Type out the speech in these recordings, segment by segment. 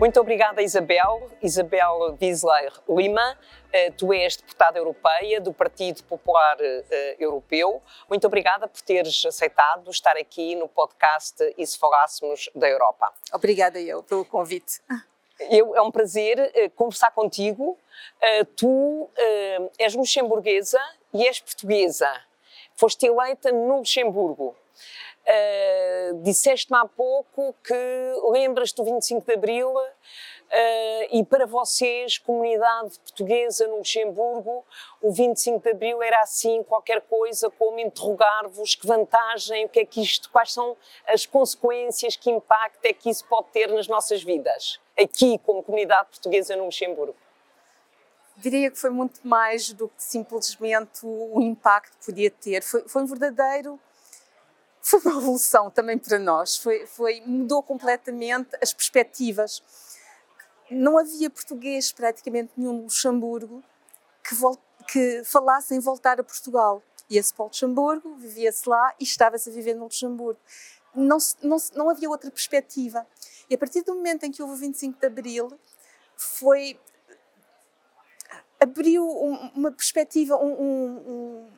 Muito obrigada, Isabel. Isabel Wiesler Lima. Eh, tu és deputada europeia do Partido Popular eh, Europeu. Muito obrigada por teres aceitado estar aqui no podcast E se falássemos da Europa. Obrigada eu pelo convite. Eu, é um prazer uh, conversar contigo. Tu és luxemburguesa e és portuguesa. Foste eleita no Luxemburgo. Uh, Disseste-me há pouco que lembras do 25 de Abril uh, e para vocês, comunidade portuguesa no Luxemburgo, o 25 de Abril era assim qualquer coisa como interrogar-vos que vantagem, o que é que isto, quais são as consequências, que impacto é que isso pode ter nas nossas vidas, aqui como comunidade portuguesa no Luxemburgo diria que foi muito mais do que simplesmente o impacto que podia ter. Foi, foi um verdadeiro foi uma revolução também para nós. Foi, foi, mudou completamente as perspectivas. Não havia português praticamente nenhum no Luxemburgo que, que falasse em voltar a Portugal. Ia-se para o Luxemburgo, vivia-se lá e estava-se a viver no Luxemburgo. Não, não, não havia outra perspectiva. E a partir do momento em que houve o 25 de Abril, foi abriu uma perspectiva, um, um,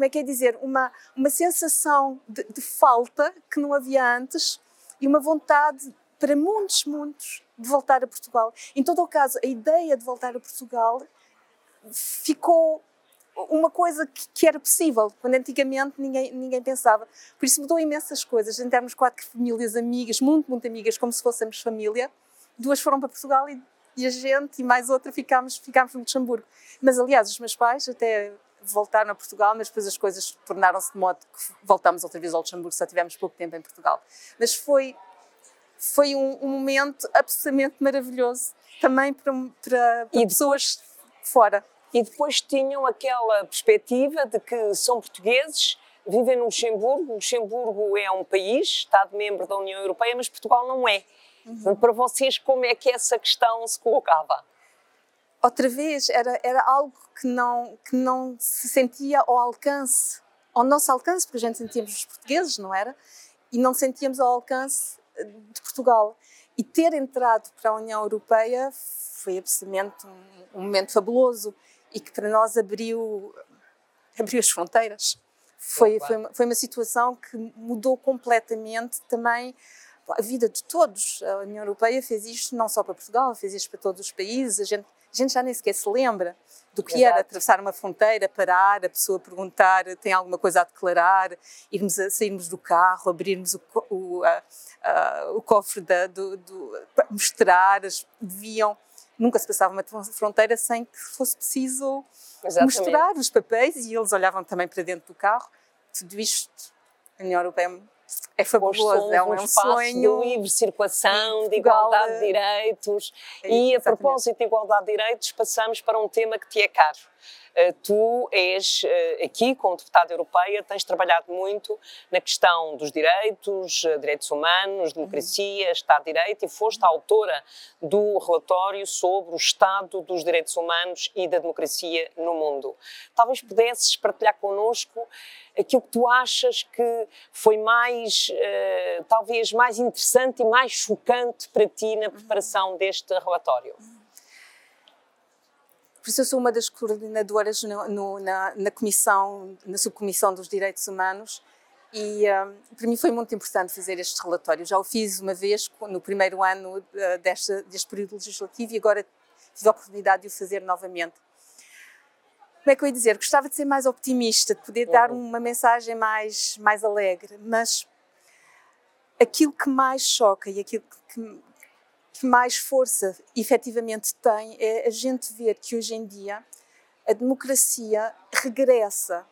como é que é dizer, uma, uma sensação de, de falta que não havia antes e uma vontade para muitos, muitos de voltar a Portugal. Em todo o caso, a ideia de voltar a Portugal ficou uma coisa que, que, era possível, quando antigamente ninguém, ninguém pensava. Por isso mudou imensas coisas. Entramos quatro famílias amigas, muito, muito amigas, como se fôssemos família. Duas foram para Portugal e, e a gente e mais outra ficámos, ficámos no Luxemburgo. Mas, aliás, os meus pais até voltaram a Portugal, mas depois as coisas tornaram-se de modo que voltámos outra vez ao Luxemburgo, só tivemos pouco tempo em Portugal. Mas foi, foi um, um momento absolutamente maravilhoso também para, para, para pessoas fora. E depois tinham aquela perspectiva de que são portugueses, vivem no Luxemburgo, Luxemburgo é um país, Estado-membro da União Europeia, mas Portugal não é. Uhum. Para vocês, como é que essa questão se colocava? Outra vez era, era algo que não, que não se sentia ao alcance, ao nosso alcance, porque a gente sentíamos os portugueses, não era? E não sentíamos ao alcance eh, de Portugal. E ter entrado para a União Europeia foi absolutamente um, um momento fabuloso e que para nós abriu, abriu as fronteiras. Foi, foi, uma, foi uma situação que mudou completamente também a vida de todos. A União Europeia fez isto não só para Portugal, fez isto para todos os países. A gente a gente já nem sequer se lembra do que Exato. era atravessar uma fronteira, parar, a pessoa perguntar tem alguma coisa a declarar, irmos a, sairmos do carro, abrirmos o, o, a, a, o cofre da, do, do, mostrar, deviam nunca se passava uma fronteira sem que fosse preciso Exatamente. mostrar os papéis e eles olhavam também para dentro do carro. Tudo isto, a União Europeia é fabuloso, é um, um sonho. De livre circulação, de igualdade de direitos. É, e a propósito de igualdade de direitos, passamos para um tema que te é caro. Eh, tu és eh, aqui, como deputada europeia, tens trabalhado muito na questão dos direitos, eh, direitos humanos, democracia, uhum. Estado de Direito e foste a autora do relatório sobre o estado dos direitos humanos e da democracia no mundo. Talvez pudesses partilhar connosco aquilo que tu achas que foi mais, talvez mais interessante e mais chocante para ti na preparação deste relatório. Por isso eu sou uma das coordenadoras no, no, na, na, comissão, na subcomissão dos direitos humanos e um, para mim foi muito importante fazer este relatório. Já o fiz uma vez no primeiro ano uh, deste, deste período legislativo e agora tive a oportunidade de o fazer novamente. Como é que eu ia dizer? Gostava de ser mais optimista, de poder dar uhum. uma mensagem mais, mais alegre, mas aquilo que mais choca e aquilo que, que mais força efetivamente tem é a gente ver que hoje em dia a democracia regressa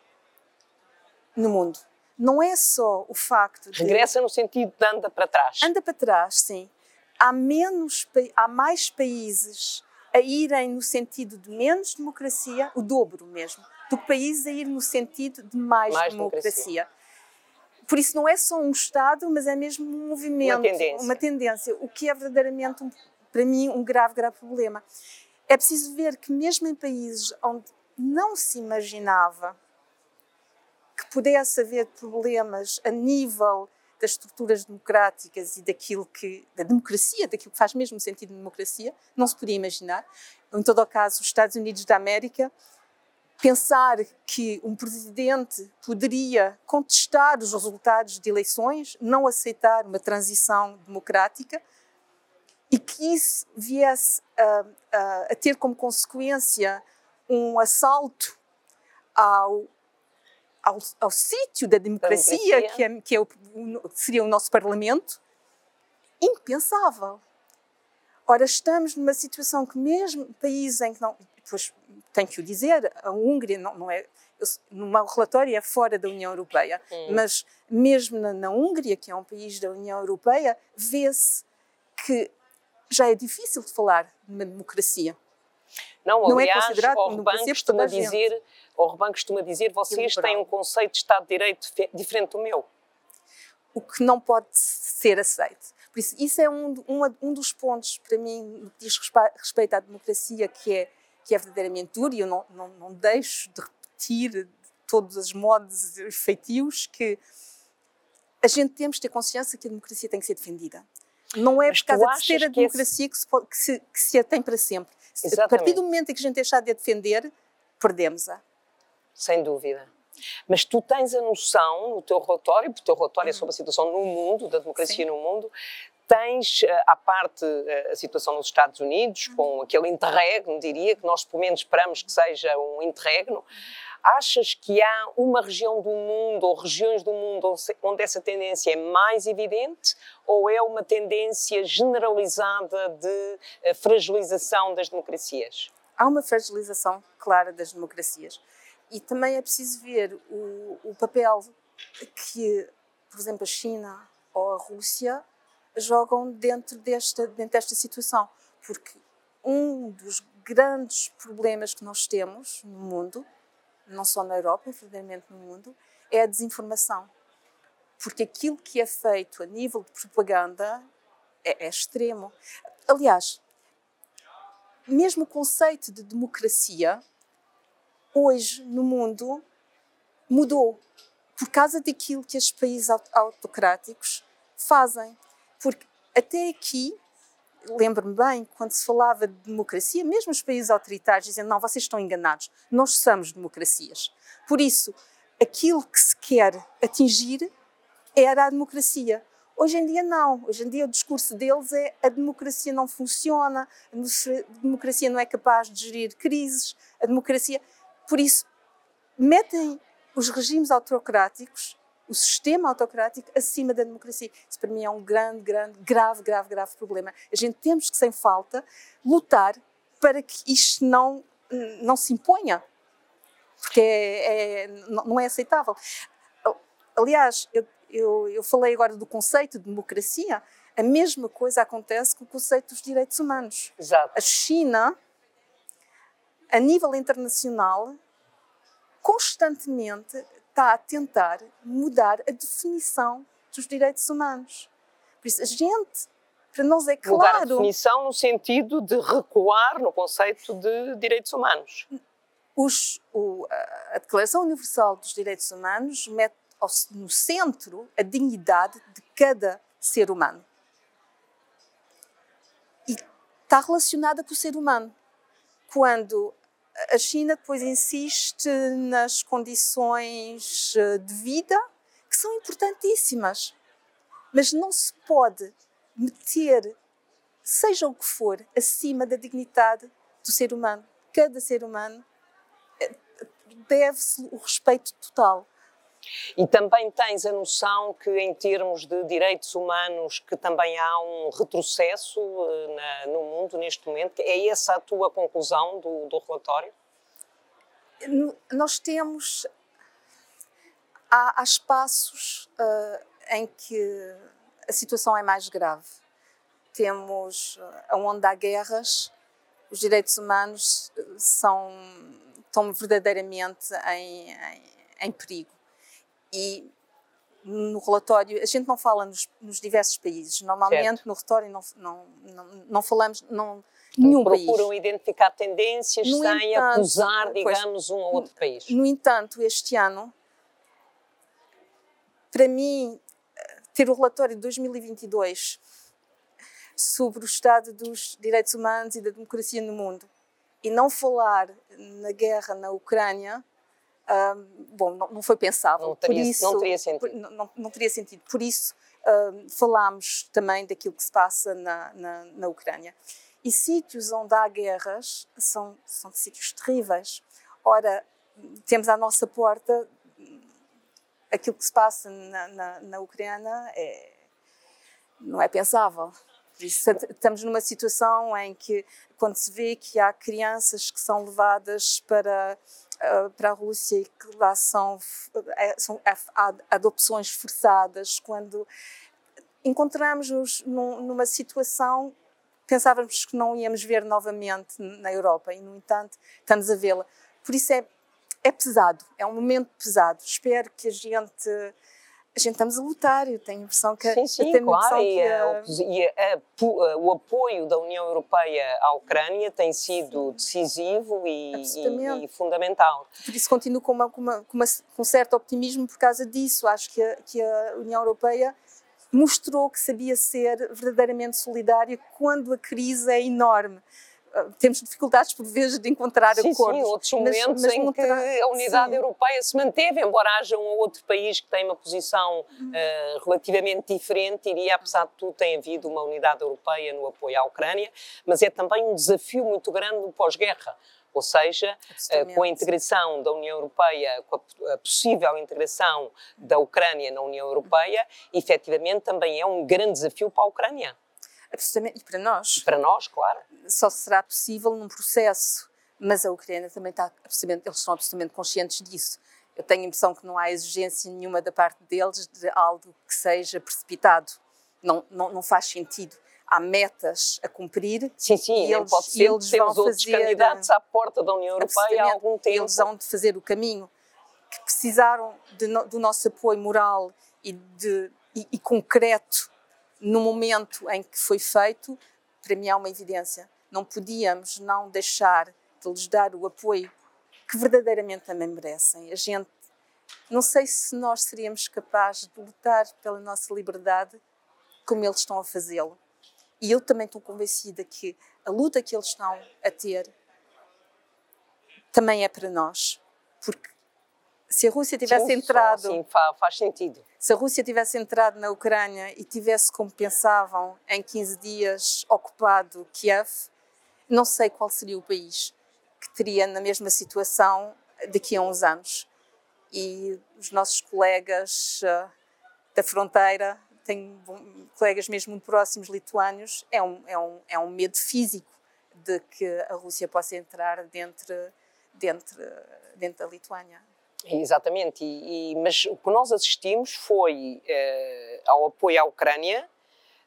no mundo. Não é só o facto de. Regressa no sentido de anda para trás. Anda para trás, sim. Há, menos, há mais países a irem no sentido de menos democracia, o dobro mesmo, do que países a ir no sentido de mais, mais democracia. democracia. Por isso não é só um Estado, mas é mesmo um movimento, uma tendência, uma tendência o que é verdadeiramente, um, para mim, um grave, grave problema. É preciso ver que mesmo em países onde não se imaginava que pudesse haver problemas a nível das estruturas democráticas e daquilo que da democracia, daquilo que faz mesmo sentido de democracia, não se podia imaginar. Em todo o caso, os Estados Unidos da América pensar que um presidente poderia contestar os resultados de eleições, não aceitar uma transição democrática e que isso viesse a, a, a ter como consequência um assalto ao, ao, ao sítio da democracia, democracia. que, é, que é o, seria o nosso Parlamento, impensável. Ora, estamos numa situação que mesmo países em que não, pois tenho que o dizer, a Hungria não, não é, no meu relatório é fora da União Europeia, hum. mas mesmo na, na Hungria, que é um país da União Europeia, vê-se que já é difícil de falar numa democracia. Não, não aliás, é considerado como democracia costuma dizer, o Orban costuma dizer, vocês têm um conceito de Estado de Direito diferente do meu. O que não pode ser aceito. Por isso, isso é um, um, um dos pontos, para mim, no que diz respeito à democracia, que é, que é verdadeiramente duro, e eu não, não, não deixo de repetir todos os modos feitios que a gente temos de ter consciência que a democracia tem que ser defendida. Não é Mas por causa de ter a democracia que, esse... que, se, que, se, que se a tem para sempre. Exatamente. A partir do momento em que a gente deixar de a defender, perdemos-a. Sem dúvida. Mas tu tens a noção no teu relatório, porque o teu relatório é sobre a situação no mundo, da democracia Sim. no mundo, tens eh, à parte eh, a situação nos Estados Unidos, uhum. com aquele interregno, diria, que nós pelo menos esperamos que seja um interregno. Achas que há uma região do mundo ou regiões do mundo onde essa tendência é mais evidente ou é uma tendência generalizada de eh, fragilização das democracias? Há uma fragilização clara das democracias e também é preciso ver o, o papel que, por exemplo, a China ou a Rússia jogam dentro desta, dentro desta situação, porque um dos grandes problemas que nós temos no mundo não só na Europa, verdadeiramente no mundo, é a desinformação. Porque aquilo que é feito a nível de propaganda é, é extremo. Aliás, mesmo o conceito de democracia, hoje no mundo, mudou por causa daquilo que os países autocráticos fazem. Porque até aqui lembro-me bem, quando se falava de democracia, mesmo os países autoritários dizem não, vocês estão enganados, nós somos democracias. Por isso, aquilo que se quer atingir era a democracia. Hoje em dia não, hoje em dia o discurso deles é a democracia não funciona, a democracia não é capaz de gerir crises, a democracia... Por isso, metem os regimes autocráticos o sistema autocrático acima da democracia. Isso para mim é um grande, grande, grave, grave, grave problema. A gente temos que, sem falta, lutar para que isto não, não se imponha, porque é, é, não é aceitável. Aliás, eu, eu, eu falei agora do conceito de democracia, a mesma coisa acontece com o conceito dos direitos humanos. Exato. A China, a nível internacional, constantemente está a tentar mudar a definição dos direitos humanos. Por isso, a gente, para nós é claro. Mudar a definição no sentido de recuar no conceito de direitos humanos. Os, o, a Declaração Universal dos Direitos Humanos mete no centro a dignidade de cada ser humano. E está relacionada com o ser humano. Quando a China depois insiste nas condições eh, de vida, que são importantíssimas, mas não se pode meter, seja o que for, acima da dignidade do ser humano. Cada ser humano eh, deve-se o respeito total. E também tens a noção que, em termos de direitos humanos, que também há um retrocesso uh, na, no mundo neste momento? É essa a tua conclusão do, do relatório? Nós temos. Há, há espaços uh, em que a situação é mais grave. Temos onde há guerras, os direitos humanos são, estão verdadeiramente em, em, em perigo e no relatório, a gente não fala nos, nos diversos países. Normalmente certo. no relatório não, não, não, não falamos, não, nenhum procuram país. Procuram identificar tendências no sem entanto, acusar, digamos, pois, um ou outro país. No entanto, este ano, para mim, ter o relatório de 2022 sobre o estado dos direitos humanos e da democracia no mundo e não falar na guerra na Ucrânia, um, bom, não, não, foi pensável. Não teria, por isso, não teria sentido. Por, não, não, teria sentido. Por isso, um, falámos também daquilo que se passa na, na, na Ucrânia. E sítios onde há guerras são, são sítios terríveis. Ora, temos à nossa porta aquilo que se passa na, na, na Ucrânia é, não é pensável. Isso, estamos numa situação em que, quando se vê que há crianças que são levadas para, uh, para a Rússia e que lá são, é, são há adopções forçadas, quando encontramos-nos num, numa situação pensávamos que não íamos ver novamente na Europa e, no entanto, estamos a vê-la. Por isso é, é pesado, é um momento pesado. Espero que a gente. A gente estamos a lutar, eu tenho a impressão que. Sim, sim, tenho claro. E, a, e a, a, o apoio da União Europeia à Ucrânia tem sido decisivo e, e, e, fundamental. Por isso continuo com, uma, com, uma, com, uma, com um certo optimismo por causa disso. Acho que a, que a União Europeia mostrou que sabia ser verdadeiramente solidária quando a crise é enorme temos dificuldades por vezes de encontrar sim, acordos. Sim, outros momentos mas, mas em que a unidade sim. europeia se manteve, embora haja um ou outro país que tem uma posição uh, relativamente diferente, iria, apesar de tudo, tem havido uma unidade europeia no apoio à Ucrânia, mas é também um desafio muito grande no pós-guerra ou seja, eh, com a integração da União Europeia, com a possível integração da Ucrânia na União Europeia, efetivamente também é um grande desafio para a Ucrânia. Absolutamente, e para nós. Para nós, claro. Só será possível num processo, mas a Ucrânia também está absolutamente, eles estão absolutamente conscientes disso. Eu tenho a impressão que não há exigência nenhuma da parte deles de algo que seja precipitado. Não, não, não faz sentido há metas a cumprir. Sim, sim, e eles, pode ser. Eles Temos vão outros fazer, candidatos à porta da União Europeia há algum tempo. Eles vão de fazer o caminho que precisaram de, do nosso apoio moral e, de, e, e concreto no momento em que foi feito, para mim é uma evidência. Não podíamos não deixar de lhes dar o apoio que verdadeiramente também merecem. A gente, não sei se nós seríamos capazes de lutar pela nossa liberdade como eles estão a fazê-lo. E eu também estou convencida que a luta que eles estão a ter também é para nós. Porque se a Rússia tivesse sim, entrado. Sim, faz sentido. Se a Rússia tivesse entrado na Ucrânia e tivesse, como pensavam, em 15 dias ocupado Kiev, não sei qual seria o país que teria na mesma situação daqui a uns anos. E os nossos colegas uh, da fronteira tenho colegas mesmo muito próximos lituânios, é um, é um, é um medo físico de que a Rússia possa entrar dentro, dentro, dentro da Lituânia. Exatamente, e, e, mas o que nós assistimos foi eh, ao apoio à Ucrânia,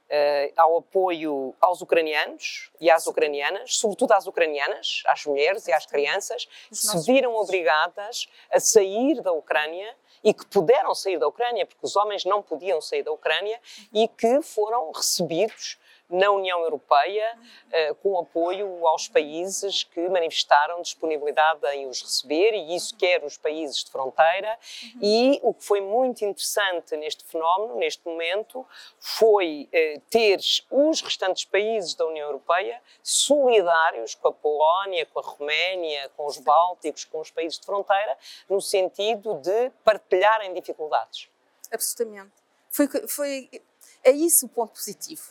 eh, ao apoio aos ucranianos e às ucranianas, sobretudo às ucranianas, às mulheres e às crianças, que se viram obrigadas a sair da Ucrânia e que puderam sair da Ucrânia, porque os homens não podiam sair da Ucrânia, e que foram recebidos na União Europeia, uh, com apoio aos países que manifestaram disponibilidade em os receber, e isso quer os países de fronteira. Uhum. E o que foi muito interessante neste fenómeno, neste momento, foi uh, ter os restantes países da União Europeia solidários com a Polónia, com a Roménia, com os Bálticos, com os países de fronteira, no sentido de partilharem dificuldades. Absolutamente. Foi, foi, é isso o ponto positivo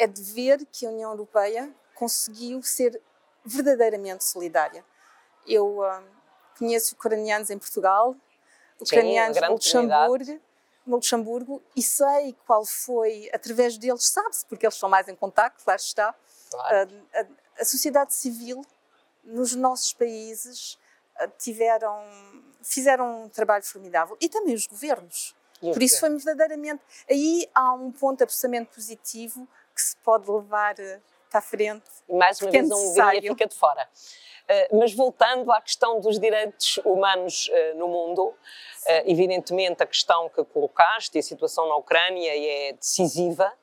é de ver que a União Europeia conseguiu ser verdadeiramente solidária. Eu uh, conheço ucranianos em Portugal, ucranianos Sim, no Luxemburgo, no Luxemburgo e sei qual foi, através deles, sabe-se, porque eles estão mais em contato, lá está, claro. uh, a, a, sociedade civil nos nossos países tiveram, fizeram um trabalho formidável e também os governos. Por isso foi verdadeiramente. Aí há um ponto absolutamente positivo que se pode levar eh, para a frente. Mais uma vez a Hungria fica de fora. Uh, mas voltando à questão dos direitos humanos uh, no mundo, evidentemente a questão que colocaste e a situação na Ucrânia é decisiva eh,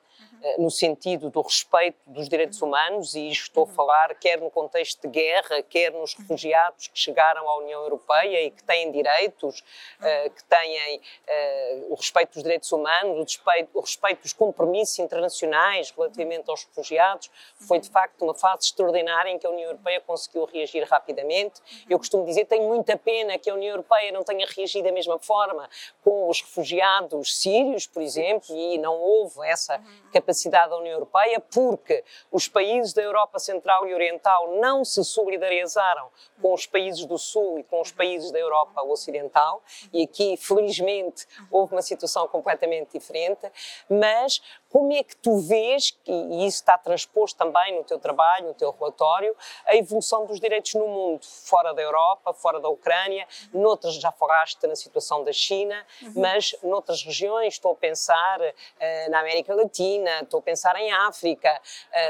no sentido do respeito dos direitos humanos, e estou a uhum. falar quer no contexto de guerra, quer nos uhum. refugiados que chegaram à União Europeia e que têm direitos, uh, que têm uh, o respeito dos direitos humanos, o respeito, o respeito dos compromissos internacionais relativamente aos refugiados. Foi, de facto, uma fase extraordinária em que a União Europeia conseguiu reagir rapidamente. Eu costumo dizer, tenho muita pena que a União Europeia não tenha reagido da mesma forma com os refugiados sírios, por exemplo, e não houve essa capacidade capacidade da União Europeia, porque os países da Europa Central e Oriental não se solidarizaram com os países do Sul e com os países da Europa Ocidental, e aqui, felizmente, houve uma situação completamente diferente, mas como é que tu vês, e isso está transposto também no teu trabalho, no teu relatório, a evolução dos direitos no mundo, fora da Europa, fora da Ucrânia, noutras já falaste na situação da China, uhum. mas noutras regiões, estou a pensar uh, na América Latina, estou a pensar em África,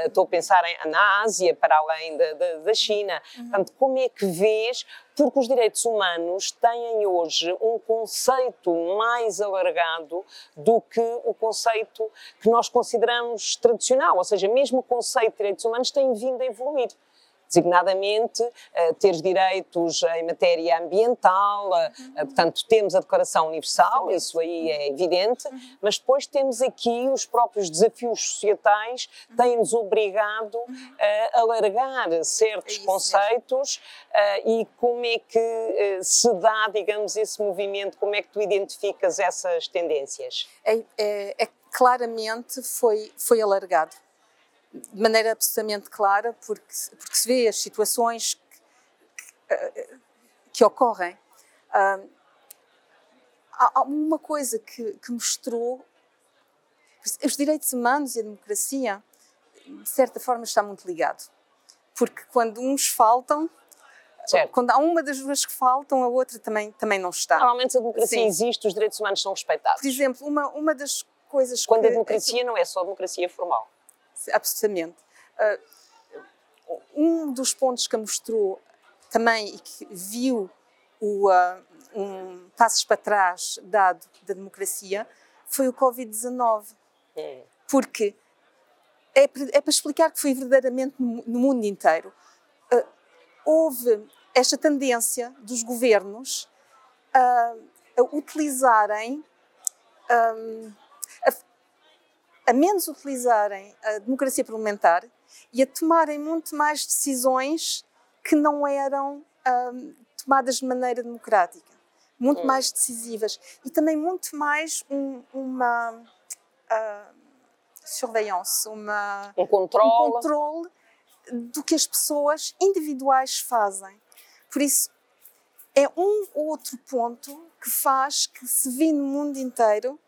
uh, estou a pensar em, na Ásia, para além da, da, da China. Uhum. Portanto, como é que vês porque os direitos humanos têm hoje um conceito mais alargado do que o conceito que nós consideramos tradicional, ou seja, mesmo o conceito de direitos humanos tem vindo a evoluir designadamente uh, ter direitos em matéria ambiental, uh, portanto, temos a Declaração Universal, isso aí é evidente, uhum. mas depois temos aqui os próprios desafios societais têm-nos obrigado a alargar certos é conceitos e como é que se dá, digamos, esse movimento, como é que tu identificas essas tendências? É, é, é claramente foi, foi alargado de maneira absolutamente clara, porque, porque se vê as situações que, que, que ocorrem. há uma coisa que, que, mostrou os direitos humanos e a democracia, de certa forma, está muito ligado. Porque quando uns faltam, Certo. Quando há uma das duas que faltam, a outra também, também não está. Normalmente a democracia Sim. existe, os direitos humanos são respeitados. Por exemplo, uma, uma das coisas Quando que... a democracia não é só democracia formal absolutamente. Uh, um dos pontos que mostrou também e que viu o, uh, um passos para trás dado da democracia foi o Covid-19. É. Porque é, é, para explicar que foi verdadeiramente no, mundo inteiro. Uh, houve esta tendência dos governos a utilizarem um, a menos utilizarem a democracia parlamentar e a tomarem muito mais decisões que não eram um, tomadas de maneira democrática, muito hum. mais decisivas e também muito mais um, uma uh, surveillance, uma, um controle. um controle do que as pessoas individuais fazem. Por isso, é um outro ponto que faz que se vê no mundo inteiro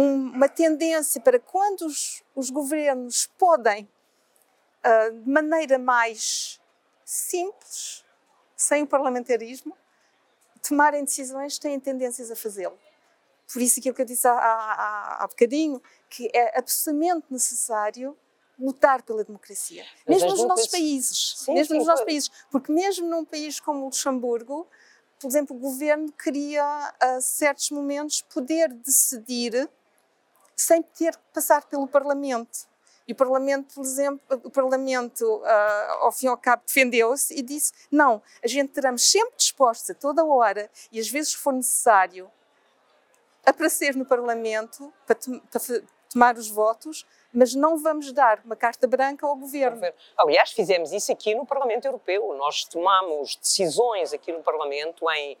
uma tendência para quando os, os governos podem, uh, de maneira mais simples, sem o parlamentarismo, tomarem decisões, têm tendências a fazê-lo. Por isso aquilo que eu disse há, há, há bocadinho, que é absolutamente necessário lutar pela democracia. Mas mesmo nos nossos países. Sim, mesmo sim, nos nossos países. Porque mesmo num país como o Luxemburgo, por exemplo, o governo queria, a certos momentos, poder decidir sem ter que passar pelo Parlamento. E o Parlamento, por exemplo, o Parlamento, uh, ao fim e ao cabo, defendeu-se e disse: não, a gente teremos sempre dispostos a toda hora e às vezes for necessário aparecer no Parlamento para, para tomar os votos, mas não vamos dar uma carta branca ao governo. Aliás, fizemos isso aqui no Parlamento Europeu. Nós tomamos decisões aqui no Parlamento em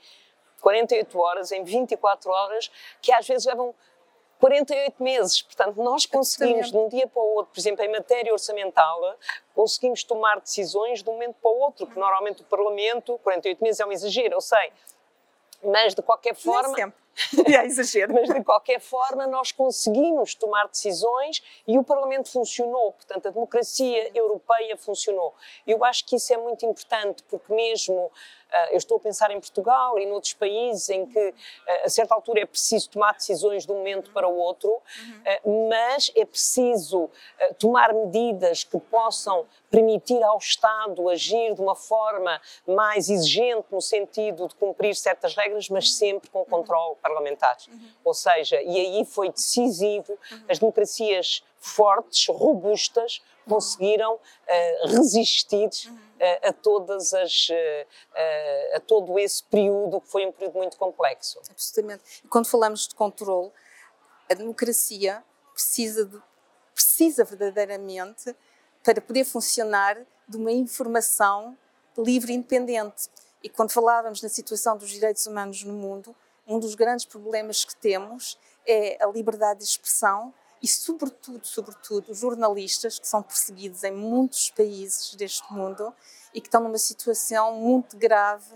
48 horas, em 24 horas, que às vezes levam 48 meses. Portanto, nós conseguimos, de um dia para o outro, por exemplo, em matéria orçamental, conseguimos tomar decisões de um momento para o outro, que normalmente o Parlamento, 48 meses é um exagero, eu sei. Mas, de qualquer forma. Nem é exagero. Mas, de qualquer forma, nós conseguimos tomar decisões e o Parlamento funcionou. Portanto, a democracia europeia funcionou. Eu acho que isso é muito importante, porque, mesmo eu estou a pensar em Portugal e noutros países em que a certa altura é preciso tomar decisões de um momento para o outro, uhum. mas é preciso tomar medidas que possam permitir ao Estado agir de uma forma mais exigente no sentido de cumprir certas regras, mas sempre com controle parlamentar. Uhum. Ou seja, e aí foi decisivo, as democracias fortes, robustas, conseguiram uh, resistir uh, a todas as uh, a todo esse período que foi um período muito complexo. Absolutamente. Quando falamos de controle, a democracia precisa de, precisa verdadeiramente para poder funcionar de uma informação livre e independente. E quando falávamos na situação dos direitos humanos no mundo, um dos grandes problemas que temos é a liberdade de expressão e, sobretudo, sobretudo, jornalistas que são perseguidos em muitos países deste mundo e que estão numa situação muito grave,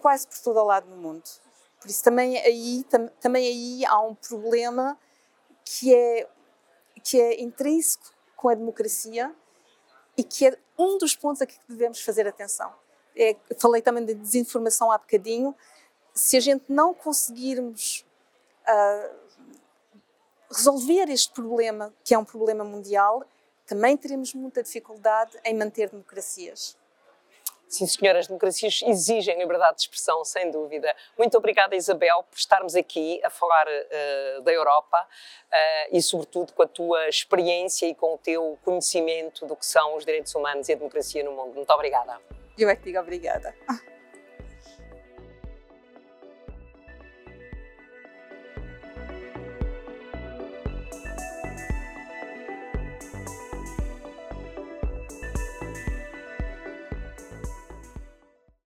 quase por todo o lado do mundo. Por isso também aí, tam, também aí há um problema que é, que é intrínseco com a democracia e que é um dos pontos a que devemos fazer atenção. É, falei também de desinformação há bocadinho. Se a gente não conseguirmos uh, resolver este problema, que é um problema mundial, também teremos muita dificuldade em manter democracias. Sim, senhora, as democracias exigem liberdade de expressão, sem dúvida. Muito obrigada, Isabel, por estarmos aqui a falar uh, da Europa uh, e, sobretudo, com a tua experiência e com o teu conhecimento do que são os direitos humanos e a democracia no mundo. Muito obrigada. Eu é que digo obrigada.